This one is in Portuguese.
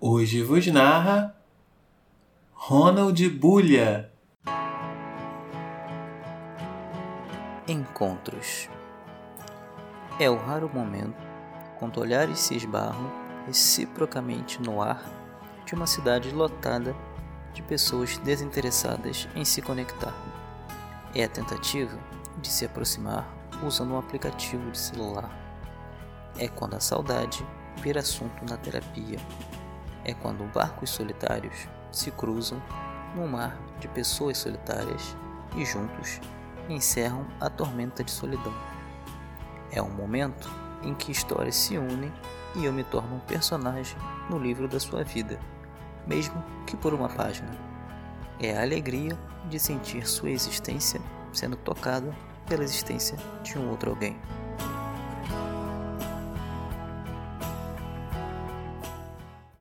Hoje vos narra Ronald Bulha. Encontros É o raro momento quando olhares se esbarram reciprocamente no ar de uma cidade lotada de pessoas desinteressadas em se conectar. É a tentativa de se aproximar usando um aplicativo de celular. É quando a saudade vira assunto na terapia é quando barcos solitários se cruzam no mar de pessoas solitárias e juntos encerram a tormenta de solidão. É um momento em que histórias se unem e eu me torno um personagem no livro da sua vida, mesmo que por uma página. É a alegria de sentir sua existência sendo tocada pela existência de um outro alguém.